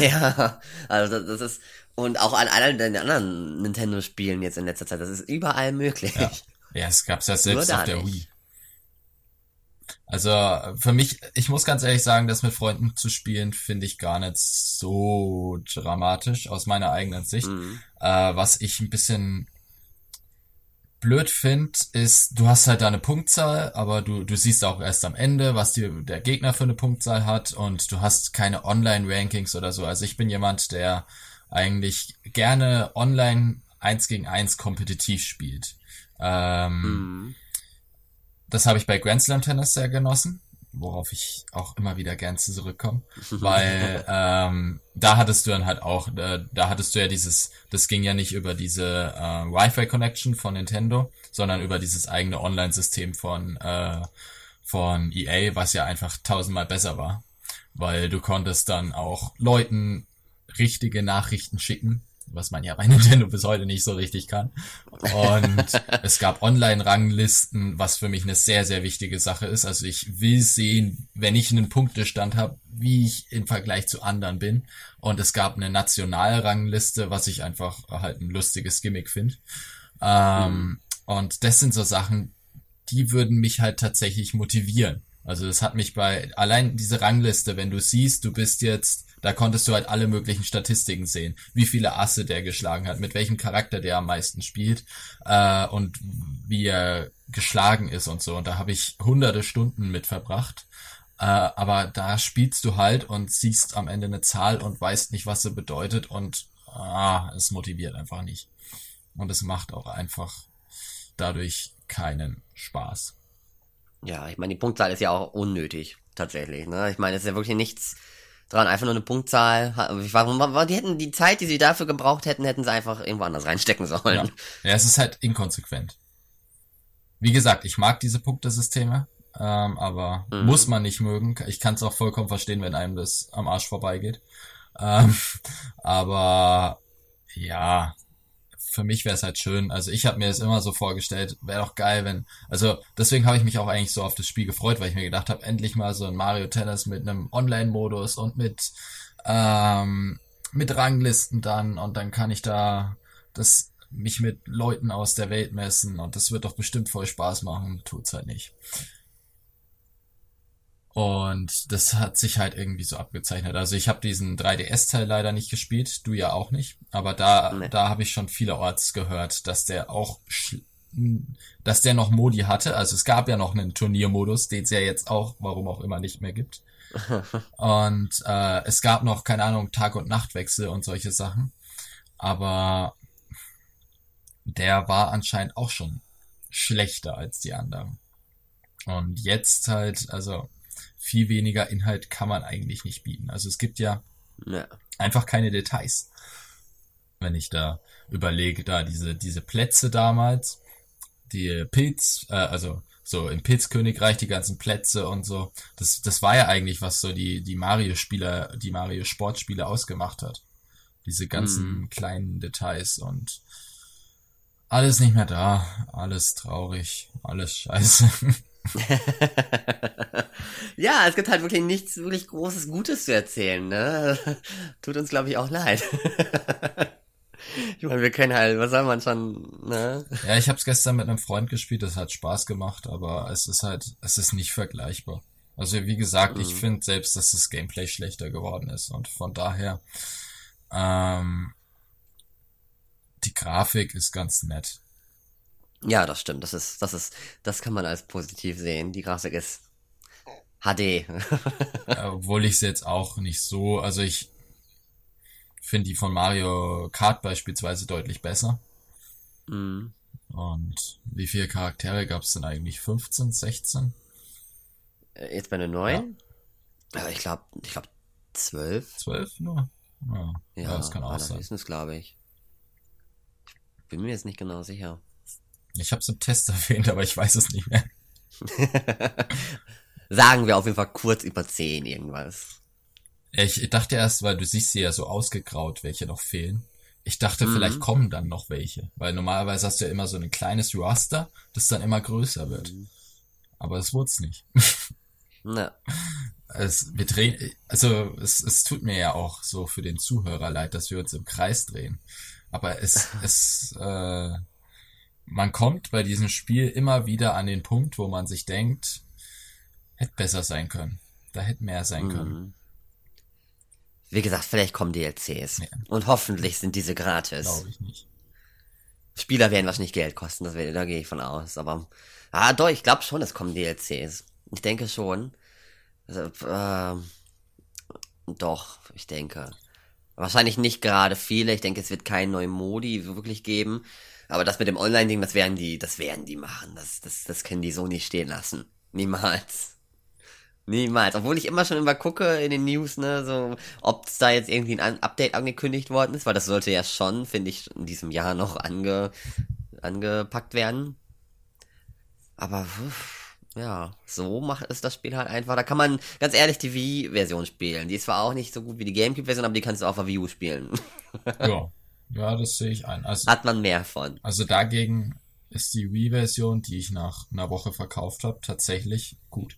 B: Ja, also das, ist, und auch an allen den anderen Nintendo-Spielen jetzt in letzter Zeit, das ist überall möglich.
A: Ja. Ja, es gab's ja selbst auf der
B: nicht.
A: Wii. Also für mich, ich muss ganz ehrlich sagen, das mit Freunden zu spielen, finde ich gar nicht so dramatisch aus meiner eigenen Sicht.
B: Mhm.
A: Äh, was ich ein bisschen blöd finde, ist, du hast halt da eine Punktzahl, aber du, du siehst auch erst am Ende, was dir der Gegner für eine Punktzahl hat und du hast keine Online-Rankings oder so. Also ich bin jemand, der eigentlich gerne online eins gegen eins kompetitiv spielt. Ähm,
B: Mhm.
A: das habe ich bei Grand Slam Tennis sehr genossen, worauf ich auch immer wieder gern zurückkomme, weil ähm, da hattest du dann halt auch, äh, da hattest du ja dieses, das ging ja nicht über diese äh, Wi-Fi-Connection von Nintendo, sondern über dieses eigene Online-System von äh, von EA, was ja einfach tausendmal besser war, weil du konntest dann auch Leuten richtige Nachrichten schicken, was man ja bei Nintendo bis heute nicht so richtig kann. Und es gab Online-Ranglisten, was für mich eine sehr, sehr wichtige Sache ist. Also ich will sehen, wenn ich einen Punktestand habe, wie ich im Vergleich zu anderen bin. Und es gab eine Nationalrangliste, was ich einfach halt ein lustiges Gimmick finde. Ähm, mhm. Und das sind so Sachen, die würden mich halt tatsächlich motivieren. Also das hat mich bei, allein diese Rangliste, wenn du siehst, du bist jetzt, da konntest du halt alle möglichen Statistiken sehen, wie viele Asse der geschlagen hat, mit welchem Charakter der am meisten spielt äh, und wie er geschlagen ist und so. Und da habe ich hunderte Stunden mit verbracht. Äh, aber da spielst du halt und siehst am Ende eine Zahl und weißt nicht, was sie bedeutet und ah, es motiviert einfach nicht. Und es macht auch einfach dadurch keinen Spaß.
B: Ja, ich meine, die Punktzahl ist ja auch unnötig, tatsächlich. Ne? Ich meine, es ist ja wirklich nichts dran, einfach nur eine Punktzahl. Die hätten die Zeit, die sie dafür gebraucht hätten, hätten sie einfach irgendwo anders reinstecken sollen.
A: Ja, ja es ist halt inkonsequent. Wie gesagt, ich mag diese Punktesysteme, ähm, aber mhm. muss man nicht mögen. Ich kann es auch vollkommen verstehen, wenn einem das am Arsch vorbeigeht. Ähm, aber ja, für mich wäre es halt schön. Also ich habe mir das immer so vorgestellt, wäre doch geil, wenn. Also deswegen habe ich mich auch eigentlich so auf das Spiel gefreut, weil ich mir gedacht habe, endlich mal so ein Mario Tennis mit einem Online-Modus und mit ähm, mit Ranglisten dann und dann kann ich da das mich mit Leuten aus der Welt messen und das wird doch bestimmt voll Spaß machen. Tut's halt nicht. Und das hat sich halt irgendwie so abgezeichnet. Also ich habe diesen 3DS-Teil leider nicht gespielt, du ja auch nicht. Aber da, nee. da habe ich schon vielerorts gehört, dass der auch, dass der noch Modi hatte. Also es gab ja noch einen Turniermodus, den es ja jetzt auch, warum auch immer, nicht mehr gibt. und äh, es gab noch, keine Ahnung, Tag- und Nachtwechsel und solche Sachen. Aber der war anscheinend auch schon schlechter als die anderen. Und jetzt halt, also viel weniger Inhalt kann man eigentlich nicht bieten. Also es gibt ja, ja. einfach keine Details. Wenn ich da überlege, da diese, diese Plätze damals, die Pilz, äh, also so im Pilzkönigreich die ganzen Plätze und so, das, das war ja eigentlich, was so die, die Mario-Spieler, die Mario-Sportspiele ausgemacht hat. Diese ganzen mm. kleinen Details und alles nicht mehr da, alles traurig, alles scheiße.
B: ja, es gibt halt wirklich nichts wirklich Großes Gutes zu erzählen, ne? Tut uns, glaube ich, auch leid. ich meine, wir können halt, was soll man schon, ne?
A: Ja, ich habe es gestern mit einem Freund gespielt, das hat Spaß gemacht, aber es ist halt, es ist nicht vergleichbar. Also wie gesagt, mhm. ich finde selbst, dass das Gameplay schlechter geworden ist und von daher, ähm, die Grafik ist ganz nett.
B: Ja, das stimmt. Das ist, das ist, das kann man als positiv sehen. Die Grafik ist HD.
A: Obwohl ich es jetzt auch nicht so, also ich finde die von Mario Kart beispielsweise deutlich besser. Mhm. Und wie viele Charaktere gab es denn eigentlich? 15, 16?
B: Äh, jetzt bei der neuen? Ja. Ich glaube, ich glaube 12.
A: 12 nur? Ja,
B: ja das kann auch sein. Das glaube ich. Ich bin mir jetzt nicht genau sicher.
A: Ich habe es im Test erwähnt, aber ich weiß es nicht mehr.
B: Sagen wir auf jeden Fall kurz über 10 irgendwas.
A: Ich dachte erst, weil du siehst sie ja so ausgegraut, welche noch fehlen. Ich dachte, mhm. vielleicht kommen dann noch welche. Weil normalerweise hast du ja immer so ein kleines Raster, das dann immer größer wird. Mhm. Aber es wurde es nicht. Na. Es, wir drehen, also es, es tut mir ja auch so für den Zuhörer leid, dass wir uns im Kreis drehen. Aber es, es, äh, man kommt bei diesem Spiel immer wieder an den Punkt, wo man sich denkt, hätte besser sein können. Da hätte mehr sein mhm. können.
B: Wie gesagt, vielleicht kommen DLCs. Ja. Und hoffentlich sind diese gratis.
A: Glaube ich nicht.
B: Spieler werden wahrscheinlich Geld kosten, das, da gehe ich von aus. Aber, ah, doch, ich glaube schon, es kommen DLCs. Ich denke schon. Also, äh, doch, ich denke. Wahrscheinlich nicht gerade viele. Ich denke, es wird keinen neuen Modi wirklich geben. Aber das mit dem Online-Ding, das werden die, das werden die machen. Das, das, das können die so nicht stehen lassen. Niemals. Niemals. Obwohl ich immer schon immer gucke in den News, ne, so, ob da jetzt irgendwie ein Update angekündigt worden ist, weil das sollte ja schon, finde ich, in diesem Jahr noch ange, angepackt werden. Aber, ja, so macht es das Spiel halt einfach. Da kann man ganz ehrlich die Wii-Version spielen. Die ist zwar auch nicht so gut wie die Gamecube-Version, aber die kannst du auf der Wii U spielen.
A: ja. Ja, das sehe ich ein.
B: Also, Hat man mehr von.
A: Also dagegen ist die Wii-Version, die ich nach einer Woche verkauft habe, tatsächlich gut.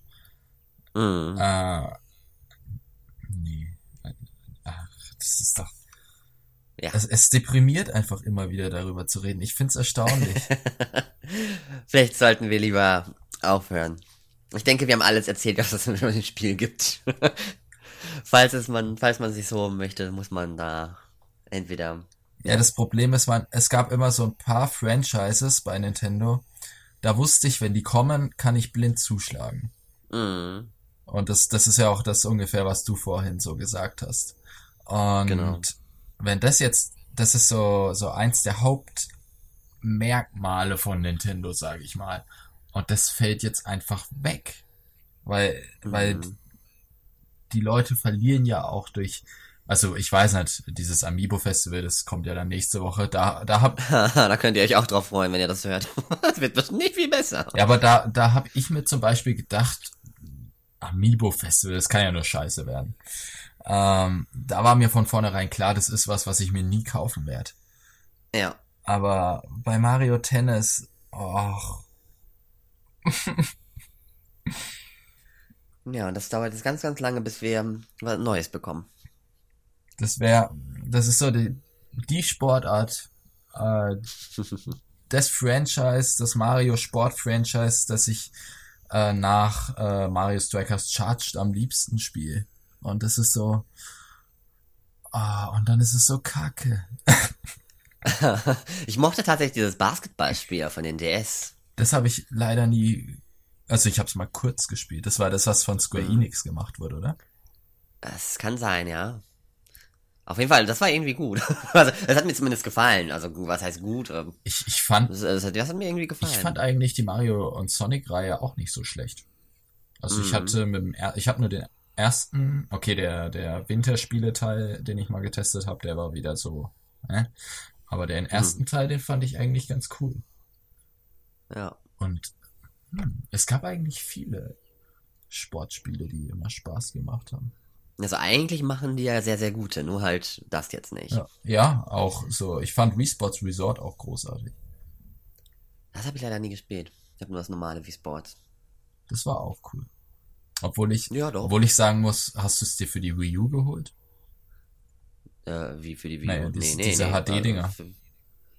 A: Mhm. Äh, nee. Ach, das ist doch. Ja. Es, es deprimiert einfach immer wieder darüber zu reden. Ich find's erstaunlich.
B: Vielleicht sollten wir lieber aufhören. Ich denke, wir haben alles erzählt, was es in dem Spiel gibt. falls es man, falls man sich so möchte, muss man da entweder.
A: Ja, das Problem ist, man, es gab immer so ein paar Franchises bei Nintendo. Da wusste ich, wenn die kommen, kann ich blind zuschlagen. Mhm. Und das, das ist ja auch das ungefähr, was du vorhin so gesagt hast. Und genau. wenn das jetzt, das ist so, so eins der Hauptmerkmale von Nintendo, sage ich mal. Und das fällt jetzt einfach weg. Weil, mhm. weil die Leute verlieren ja auch durch, also ich weiß nicht, dieses Amiibo Festival, das kommt ja dann nächste Woche. Da, da hab.
B: da könnt ihr euch auch drauf freuen, wenn ihr das hört. das wird bestimmt nicht viel besser.
A: Ja, aber da, da habe ich mir zum Beispiel gedacht, Amiibo Festival, das kann ja nur scheiße werden. Ähm, da war mir von vornherein klar, das ist was, was ich mir nie kaufen werde.
B: Ja.
A: Aber bei Mario Tennis, och.
B: ja, und das dauert jetzt ganz, ganz lange, bis wir was Neues bekommen.
A: Das wäre, das ist so die, die Sportart, äh, das Franchise, das Mario Sport Franchise, das ich äh, nach äh, Mario Strikers Charged am liebsten spiele. Und das ist so. Ah, und dann ist es so kacke.
B: ich mochte tatsächlich dieses Basketballspiel von den DS.
A: Das habe ich leider nie. Also ich habe es mal kurz gespielt. Das war das, was von Square mhm. Enix gemacht wurde, oder?
B: Das kann sein, ja. Auf jeden Fall, das war irgendwie gut. also, das hat mir zumindest gefallen. Also, was heißt gut? Ähm,
A: ich, ich fand.
B: Das, das, das, hat mir irgendwie gefallen.
A: Ich fand eigentlich die Mario und Sonic-Reihe auch nicht so schlecht. Also, mhm. ich hatte mit dem, ich habe nur den ersten, okay, der, der Winterspiele-Teil, den ich mal getestet habe, der war wieder so, ne? Aber den ersten mhm. Teil, den fand ich eigentlich ganz cool.
B: Ja.
A: Und hm, es gab eigentlich viele Sportspiele, die immer Spaß gemacht haben.
B: Also eigentlich machen die ja sehr, sehr gute, nur halt das jetzt nicht.
A: Ja, ja auch so. Ich fand Wii Sports Resort auch großartig.
B: Das habe ich leider nie gespielt. Ich habe nur das normale Wii Sports.
A: Das war auch cool. Obwohl ich, ja, obwohl ich sagen muss, hast du es dir für die Wii U geholt?
B: Äh, wie für die Wii U?
A: Naja, nee, nee, diese nee, HD-Dinger.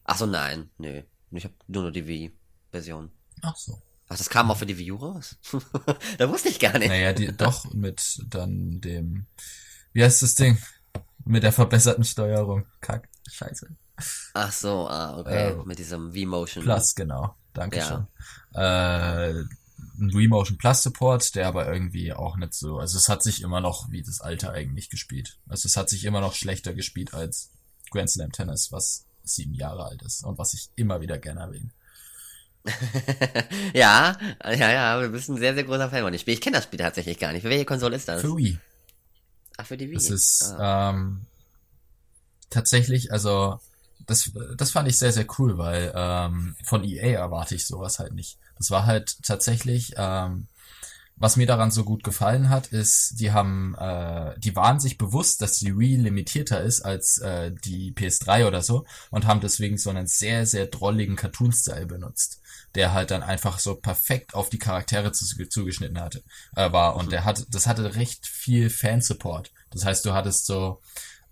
B: Ach so, nein, nee. Ich habe nur noch die Wii-Version.
A: Ach so.
B: Ach, das kam auch für die Wii U raus? da wusste ich gar nicht.
A: Naja, die, doch mit dann dem, wie heißt das Ding? Mit der verbesserten Steuerung. Kack, scheiße.
B: Ach so, ah, okay. Äh, mit diesem V-Motion.
A: Plus, genau. Dankeschön. Ja. Äh, ein V-Motion Plus Support, der aber irgendwie auch nicht so, also es hat sich immer noch wie das alte eigentlich gespielt. Also es hat sich immer noch schlechter gespielt als Grand Slam Tennis, was sieben Jahre alt ist und was ich immer wieder gerne erwähne.
B: ja, ja, ja, du bist ein sehr, sehr großer Fan von dem Spiel. Ich kenne das Spiel tatsächlich gar nicht. Für welche Konsole ist das?
A: Für Wii.
B: Ach, für die Wii.
A: Das ist ah. ähm, tatsächlich, also das, das fand ich sehr, sehr cool, weil ähm, von EA erwarte ich sowas halt nicht. Das war halt tatsächlich, ähm, was mir daran so gut gefallen hat, ist, die haben, äh, die waren sich bewusst, dass die Wii limitierter ist als äh, die PS3 oder so und haben deswegen so einen sehr, sehr drolligen Cartoon-Style benutzt der halt dann einfach so perfekt auf die Charaktere zugeschnitten hatte, äh, war. Und mhm. der hat, das hatte recht viel Fansupport. Das heißt, du hattest so,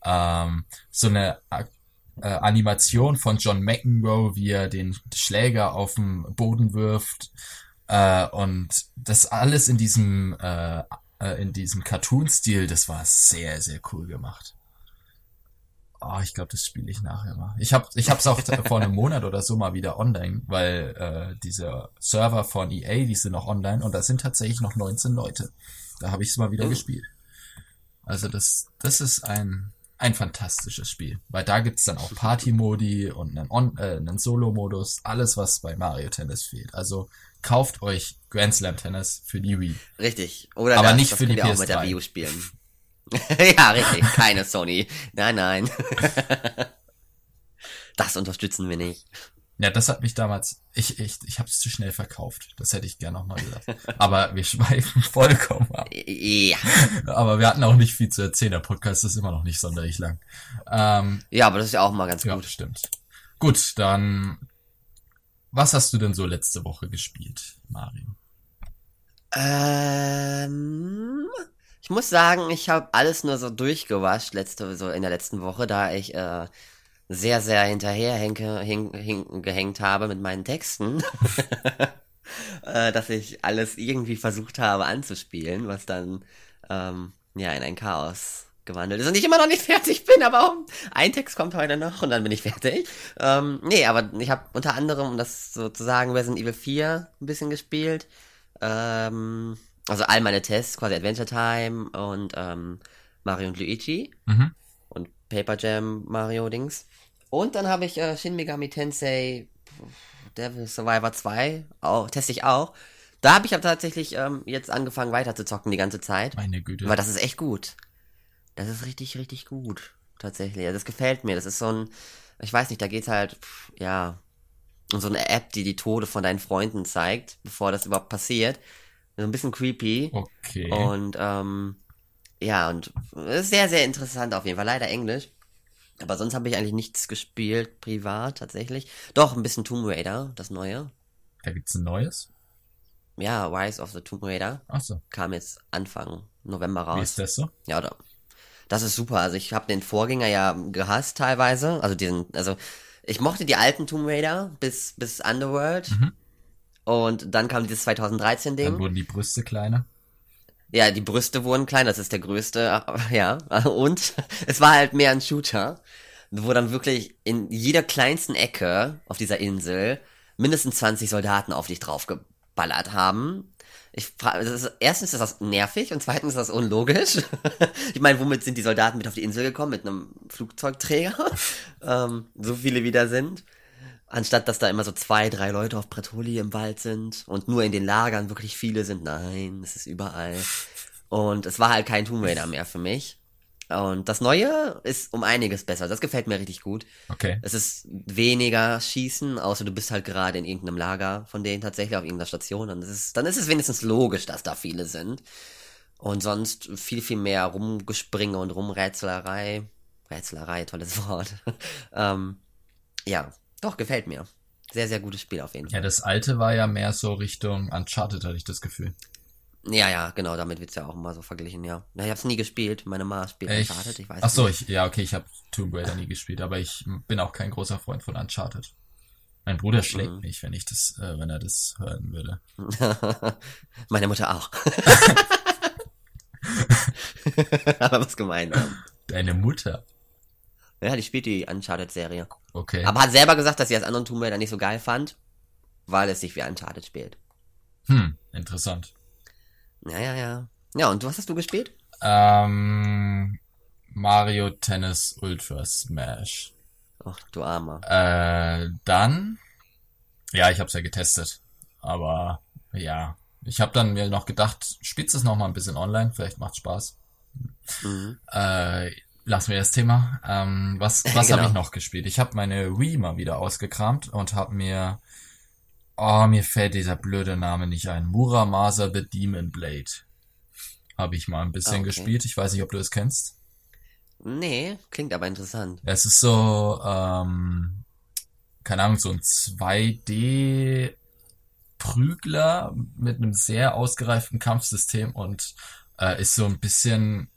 A: ähm, so eine äh, Animation von John McEnroe, wie er den Schläger auf den Boden wirft. Äh, und das alles in diesem, äh, äh in diesem Cartoon-Stil, das war sehr, sehr cool gemacht. Oh, ich glaube, das spiele ich nachher mal. Ich habe ich hab's auch vor einem Monat oder so mal wieder online, weil äh, diese Server von EA, die sind noch online und da sind tatsächlich noch 19 Leute. Da habe ich es mal wieder oh. gespielt. Also das, das ist ein ein fantastisches Spiel. Weil da gibt's dann auch Party-Modi und einen, On äh, einen Solo-Modus. Alles, was bei Mario Tennis fehlt. Also kauft euch Grand Slam Tennis für die Wii.
B: Richtig. Oder
A: Aber
B: das,
A: nicht
B: das
A: für die
B: könnt ihr auch mit der
A: PS3.
B: Wii U spielen. ja, richtig. Keine Sony. Nein, nein. das unterstützen wir nicht.
A: Ja, das hat mich damals, ich, ich, ich habe es zu schnell verkauft. Das hätte ich gerne nochmal gesagt. Aber wir schweifen vollkommen ab.
B: Ja.
A: Aber wir hatten auch nicht viel zu erzählen. Der Podcast ist immer noch nicht sonderlich lang. Ähm,
B: Ja, aber das ist ja auch mal ganz
A: ja,
B: gut.
A: stimmt. Gut, dann, was hast du denn so letzte Woche gespielt, Mario?
B: Ähm, ich muss sagen, ich habe alles nur so durchgewascht letzte, so in der letzten Woche, da ich äh, sehr, sehr hinterher henke, hing, hing, gehängt habe mit meinen Texten, äh, dass ich alles irgendwie versucht habe anzuspielen, was dann ähm, ja in ein Chaos gewandelt ist und ich immer noch nicht fertig bin, aber auch ein Text kommt heute noch und dann bin ich fertig. Ähm, nee, aber ich habe unter anderem, um das so zu sagen, Resident Evil 4 ein bisschen gespielt. Ähm, also all meine Tests, quasi Adventure Time und ähm, Mario und Luigi
A: Mhm.
B: und Paper Jam Mario Dings. Und dann habe ich äh, Shin Megami Tensei Devil Survivor 2, auch, teste ich auch. Da habe ich aber tatsächlich ähm, jetzt angefangen weiter zu zocken die ganze Zeit.
A: Meine Güte.
B: Weil das ist echt gut. Das ist richtig, richtig gut. Tatsächlich. Also das gefällt mir. Das ist so ein, ich weiß nicht, da geht's halt, pff, ja, um so eine App, die die Tode von deinen Freunden zeigt, bevor das überhaupt passiert. So ein bisschen creepy.
A: Okay.
B: Und, ähm, ja, und sehr, sehr interessant auf jeden Fall. Leider Englisch. Aber sonst habe ich eigentlich nichts gespielt, privat tatsächlich. Doch, ein bisschen Tomb Raider, das neue.
A: da gibt's ein neues?
B: Ja, Rise of the Tomb Raider
A: Ach so.
B: kam jetzt Anfang November raus.
A: Wie ist das so?
B: Ja, oder? Das ist super. Also ich habe den Vorgänger ja gehasst teilweise. Also diesen, also ich mochte die alten Tomb Raider bis bis Underworld.
A: Mhm.
B: Und dann kam dieses 2013
A: Dann wurden die Brüste kleiner.
B: Ja, die Brüste wurden klein, das ist der größte, ja. Und es war halt mehr ein Shooter, wo dann wirklich in jeder kleinsten Ecke auf dieser Insel mindestens 20 Soldaten auf dich draufgeballert haben. Ich frage, das ist, erstens ist das nervig und zweitens ist das unlogisch. ich meine, womit sind die Soldaten mit auf die Insel gekommen? Mit einem Flugzeugträger? ähm, so viele wie da sind. Anstatt dass da immer so zwei, drei Leute auf Bretoli im Wald sind und nur in den Lagern wirklich viele sind. Nein, es ist überall. Und es war halt kein Tomb Raider mehr für mich. Und das Neue ist um einiges besser. Das gefällt mir richtig gut.
A: Okay.
B: Es ist weniger Schießen, außer du bist halt gerade in irgendeinem Lager von denen tatsächlich auf irgendeiner Station. Und es ist, dann ist es wenigstens logisch, dass da viele sind. Und sonst viel, viel mehr Rumgespringe und Rumrätselerei. Rätselerei, tolles Wort. ähm, ja, doch, gefällt mir. Sehr, sehr gutes Spiel auf jeden Fall.
A: Ja, das alte war ja mehr so Richtung Uncharted, hatte ich das Gefühl.
B: Ja, ja, genau, damit wird's ja auch immer so verglichen, ja. Na, ich hab's nie gespielt, meine Ma spielt
A: Ich,
B: Uncharted, ich weiß
A: ach so,
B: nicht.
A: ich, ja, okay, ich habe Tomb Raider nie gespielt, aber ich bin auch kein großer Freund von Uncharted. Mein Bruder schlägt
B: Mhm.
A: mich, wenn ich das, äh, wenn er das hören würde.
B: meine Mutter auch. Aber was gemeint. ja.
A: Deine Mutter.
B: Ja, die spielt die Uncharted-Serie.
A: Okay.
B: Aber hat selber gesagt, dass sie das anderen Tomb Raider nicht so geil fand, weil es sich wie Uncharted spielt.
A: Hm, interessant.
B: Ja, ja, ja. Ja, und was hast du gespielt?
A: Ähm, Mario Tennis Ultra Smash.
B: Ach, du Armer.
A: Äh, dann, ja, ich hab's ja getestet, aber ja, ich habe dann mir noch gedacht, spielst es noch mal ein bisschen online, vielleicht macht Spaß.
B: Mhm.
A: Äh, lassen wir das Thema. Ähm, was was
B: Genau.
A: habe ich noch gespielt? Ich habe meine Wii mal wieder ausgekramt und habe mir, oh, mir fällt dieser blöde Name nicht ein. Muramasa the Demon Blade. Habe ich mal ein bisschen
B: okay.
A: gespielt. Ich weiß nicht, ob du es kennst.
B: Nee, klingt aber interessant.
A: Es ist so, ähm, keine Ahnung, so ein 2D Prügler mit einem sehr ausgereiften Kampfsystem und äh, ist so ein bisschen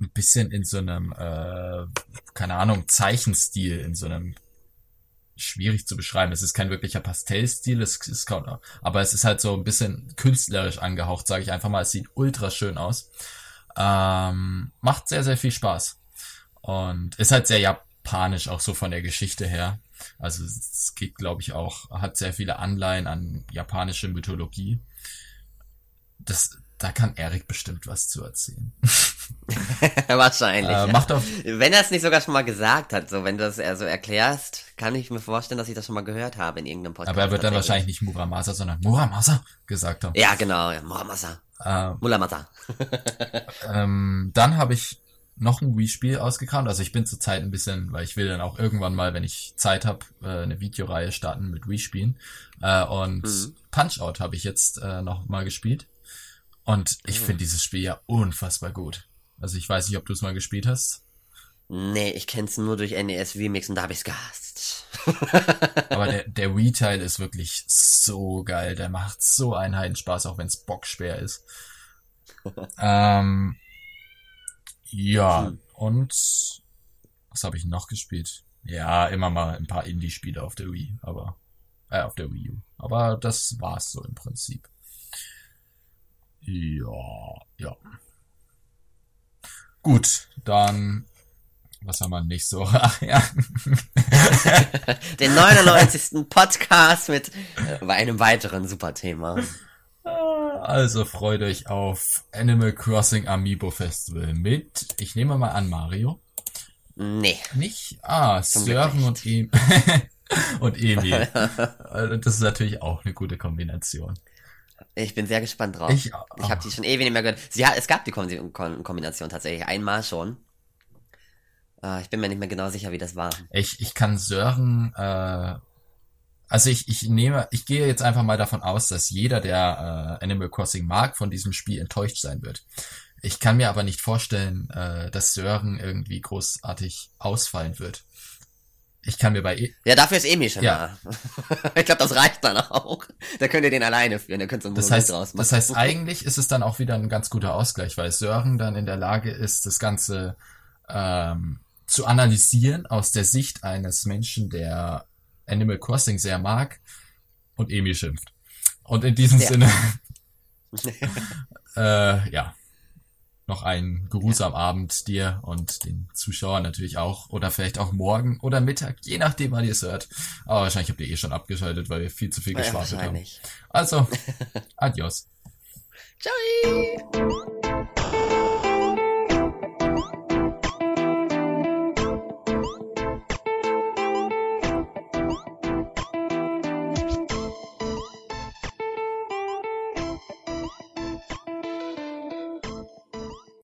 A: ein bisschen in so einem äh, keine Ahnung Zeichenstil in so einem schwierig zu beschreiben. Es ist kein wirklicher Pastellstil, es ist kaum, aber es ist halt so ein bisschen künstlerisch angehaucht, sage ich einfach mal. Es sieht ultra schön aus. Ähm, macht sehr, sehr viel Spaß. Und ist halt sehr japanisch, auch so von der Geschichte her. Also es geht, glaube ich, auch, hat sehr viele Anleihen an japanische Mythologie. Das, da kann Erik bestimmt was zu erzählen.
B: Wahrscheinlich.
A: Äh, macht auf,
B: Wenn er es nicht sogar schon mal gesagt hat, so wenn du eher so erklärst, kann ich mir vorstellen, dass ich das schon mal gehört habe in irgendeinem Podcast.
A: aber er wird dann wahrscheinlich nicht Muramasa, sondern Muramasa gesagt haben.
B: Ja, genau, ja. Muramasa.
A: Äh,
B: Mulamasa.
A: ähm, dann habe ich noch ein Wii-Spiel ausgekramt. Also ich bin zurzeit ein bisschen, weil ich will dann auch irgendwann mal, wenn ich Zeit habe, äh, eine Videoreihe starten mit Wii-Spielen. Äh, und
B: Mhm.
A: Punch-Out habe ich jetzt äh, noch mal gespielt. Und ich
B: Mhm.
A: finde dieses Spiel ja unfassbar gut. Also ich weiß nicht, ob du es mal gespielt hast.
B: Nee, ich kenn's nur durch NES Remix und da hab ich's gehasst.
A: Aber der, der Wii-Teil ist wirklich so geil. Der macht so einen Heidenspaß, auch wenn es bockschwer ist. ähm, ja,
B: Hm.
A: und was habe ich noch gespielt? Ja, immer mal ein paar Indie-Spiele auf der Wii, aber äh, auf der Wii U. Aber das war's so im Prinzip. Ja, ja. Gut, dann was haben wir nächste Woche? Ach ja.
B: Den 99. Podcast mit äh, einem weiteren Superthema.
A: Also freut euch auf Animal Crossing Amiibo Festival mit, ich nehme mal an, Mario.
B: Nee.
A: Nicht? Ah,
B: Zum nicht.
A: und, em und Emil. Also das ist natürlich auch eine gute Kombination.
B: Ich bin sehr gespannt drauf.
A: Ich,
B: Ich habe die schon ewig nicht mehr gehört. Sie, hat- es gab die Kom Kom Kombination tatsächlich einmal schon. Äh, ich bin mir nicht mehr genau sicher, wie das war.
A: ich, ich kann Sören, äh, also ich, ich nehme, ich gehe jetzt einfach mal davon aus, dass jeder, der äh, Animal Crossing mag, von diesem Spiel enttäuscht sein wird. Ich kann mir aber nicht vorstellen, äh, dass Sören irgendwie großartig ausfallen wird. Ich kann mir bei E-
B: Ja, dafür ist Emil schon
A: Ja.
B: da. ich glaube, das reicht dann auch. Da könnt ihr den alleine führen. Da könnt ihr so
A: Das
B: ein
A: heißt,
B: draus machen.
A: das heißt, eigentlich ist es dann auch wieder ein ganz guter Ausgleich, weil Sören dann in der Lage ist, das Ganze ähm, zu analysieren aus der Sicht eines Menschen, der Animal Crossing sehr mag und Emil schimpft. Und in diesem
B: Ja.
A: Sinne, äh, ja, noch einen geruhsamen Abend dir und den Zuschauern natürlich auch oder vielleicht auch morgen oder Mittag, je nachdem, wann ihr es hört. Aber wahrscheinlich habt ihr eh schon abgeschaltet, weil wir viel zu viel
B: ja,
A: geschwafelt haben. Also, adios.
B: Ciao.